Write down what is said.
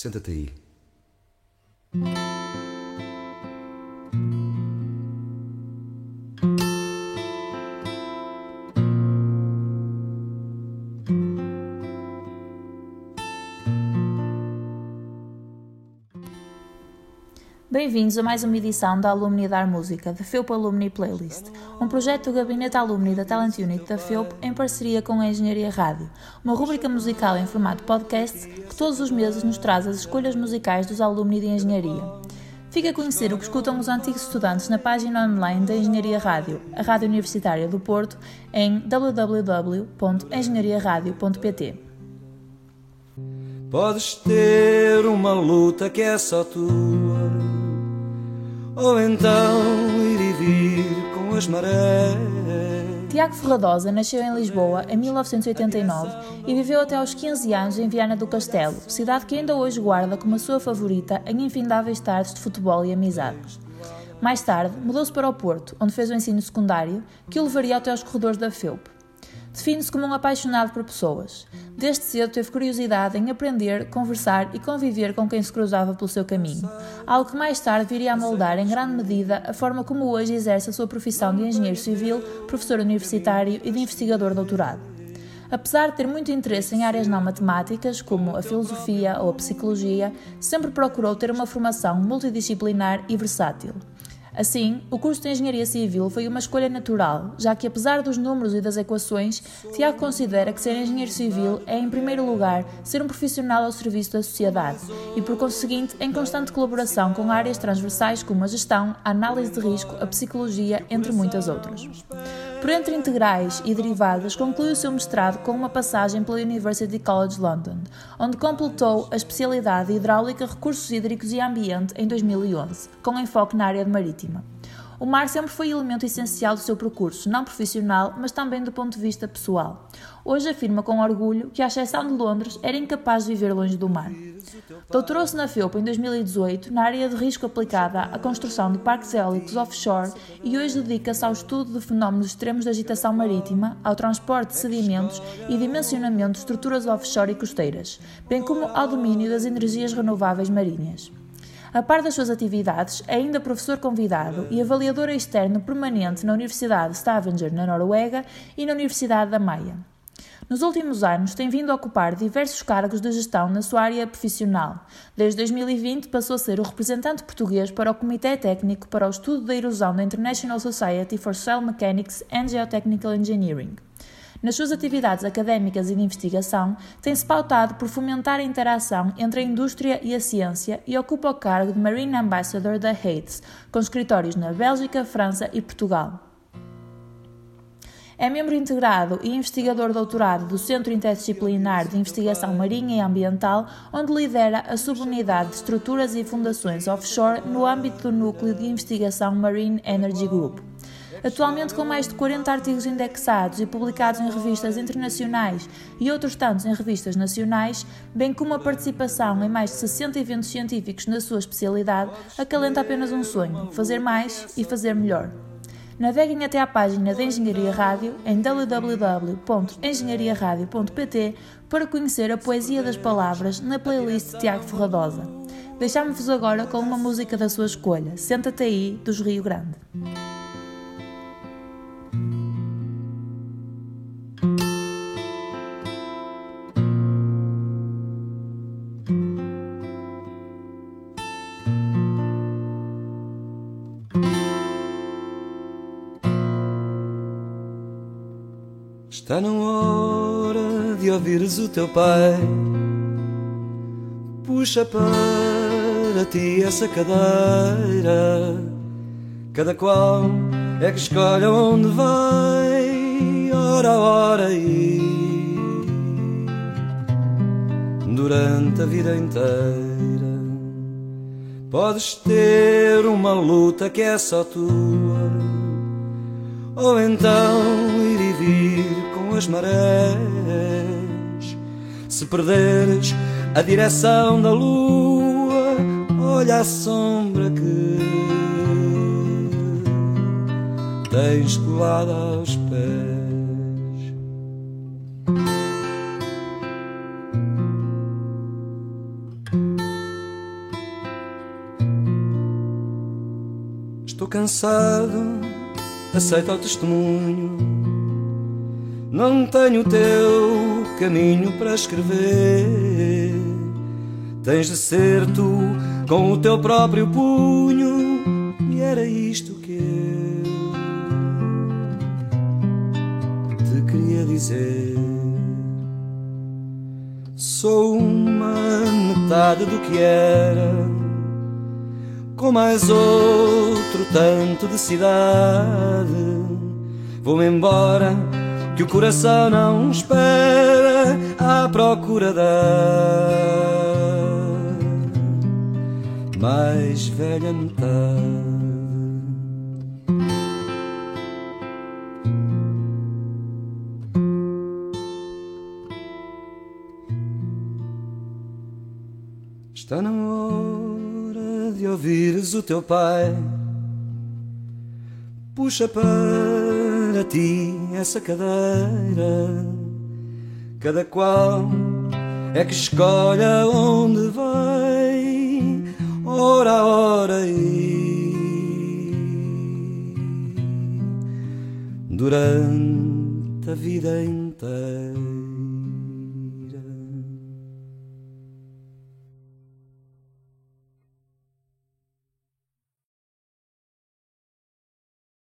Senta-te aí. Bem-vindos a mais uma edição da Alumni Dar Música, da FEUP Alumni Playlist, um projeto do Gabinete Alumni da Talent Unit da FEUP em parceria com a Engenharia Rádio, uma rubrica musical em formato podcast que todos os meses nos traz as escolhas musicais dos alumni de Engenharia. Fica a conhecer o que escutam os antigos estudantes na página online da Engenharia Rádio, a Rádio Universitária do Porto, em www.engenhariaradio.pt. Podes ter uma luta que é só tua, ou então ir e vir com as marés. Tiago Ferradosa nasceu em Lisboa em 1989 e viveu até aos 15 anos em Viana do Castelo, cidade que ainda hoje guarda como a sua favorita em infindáveis tardes de futebol e amizade. Mais tarde, mudou-se para o Porto, onde fez o ensino secundário, que o levaria até aos corredores da FEUP. Define-se como um apaixonado por pessoas. Desde cedo teve curiosidade em aprender, conversar e conviver com quem se cruzava pelo seu caminho, algo que mais tarde viria a moldar em grande medida a forma como hoje exerce a sua profissão de engenheiro civil, professor universitário e de investigador doutorado. Apesar de ter muito interesse em áreas não matemáticas, como a filosofia ou a psicologia, sempre procurou ter uma formação multidisciplinar e versátil. Assim, o curso de Engenharia Civil foi uma escolha natural, já que, apesar dos números e das equações, Tiago considera que ser engenheiro civil é, em primeiro lugar, ser um profissional ao serviço da sociedade e, por conseguinte, em constante colaboração com áreas transversais como a gestão, a análise de risco, a psicologia, entre muitas outras. Por entre integrais e derivadas, conclui o seu mestrado com uma passagem pela University College London, onde completou a especialidade de Hidráulica, Recursos Hídricos e Ambiente em 2011, com enfoque na área marítima. O mar sempre foi elemento essencial do seu percurso, não profissional, mas também do ponto de vista pessoal. Hoje afirma com orgulho que, à exceção de Londres, era incapaz de viver longe do mar. Doutorou-se na FEUP em 2018 na área de risco aplicada à construção de parques eólicos offshore e hoje dedica-se ao estudo de fenómenos extremos de agitação marítima, ao transporte de sedimentos e dimensionamento de estruturas offshore e costeiras, bem como ao domínio das energias renováveis marinhas. A par das suas atividades, é ainda professor convidado e avaliador externo permanente na Universidade Stavanger, na Noruega, e na Universidade da Maia. Nos últimos anos, tem vindo a ocupar diversos cargos de gestão na sua área profissional. Desde 2020, passou a ser o representante português para o Comitê Técnico para o Estudo da Erosão da International Society for Soil Mechanics and Geotechnical Engineering. Nas suas atividades académicas e de investigação, tem-se pautado por fomentar a interação entre a indústria e a ciência e ocupa o cargo de Marine Ambassador da HATES, com escritórios na Bélgica, França e Portugal. É membro integrado e investigador doutorado do Centro Interdisciplinar de Investigação Marinha e Ambiental, onde lidera a subunidade de estruturas e fundações offshore no âmbito do Núcleo de Investigação Marine Energy Group. Atualmente, com mais de 40 artigos indexados e publicados em revistas internacionais e outros tantos em revistas nacionais, bem como a participação em mais de 60 eventos científicos na sua especialidade, acalenta apenas um sonho: fazer mais e fazer melhor. Naveguem até à página da Engenharia Rádio em www.engenhariaradio.pt para conhecer a poesia das palavras na playlist de Tiago Ferradosa. Deixamos-vos agora com uma música da sua escolha, Senta-te aí, dos Rio Grande. Está na hora de ouvires o teu pai. Puxa para ti essa cadeira. Cada qual é que escolhe onde vai, hora a hora e durante a vida inteira. Podes ter uma luta que é só tua, ou então ir e vir tuas marés. Se perderes a direção da lua, olha a sombra que tens colada aos pés. Estou cansado, aceito o testemunho não tenho teu caminho para escrever. Tens de ser tu com o teu próprio punho. E era isto que eu te queria dizer. Sou uma metade do que era com mais outro tanto de cidade. Vou-me embora, que o coração não espera à procura da mais velha metade. Está na hora de ouvires o teu pai. Puxa para ti essa cadeira, cada qual é que escolhe onde vai, hora a hora e durante a vida inteira.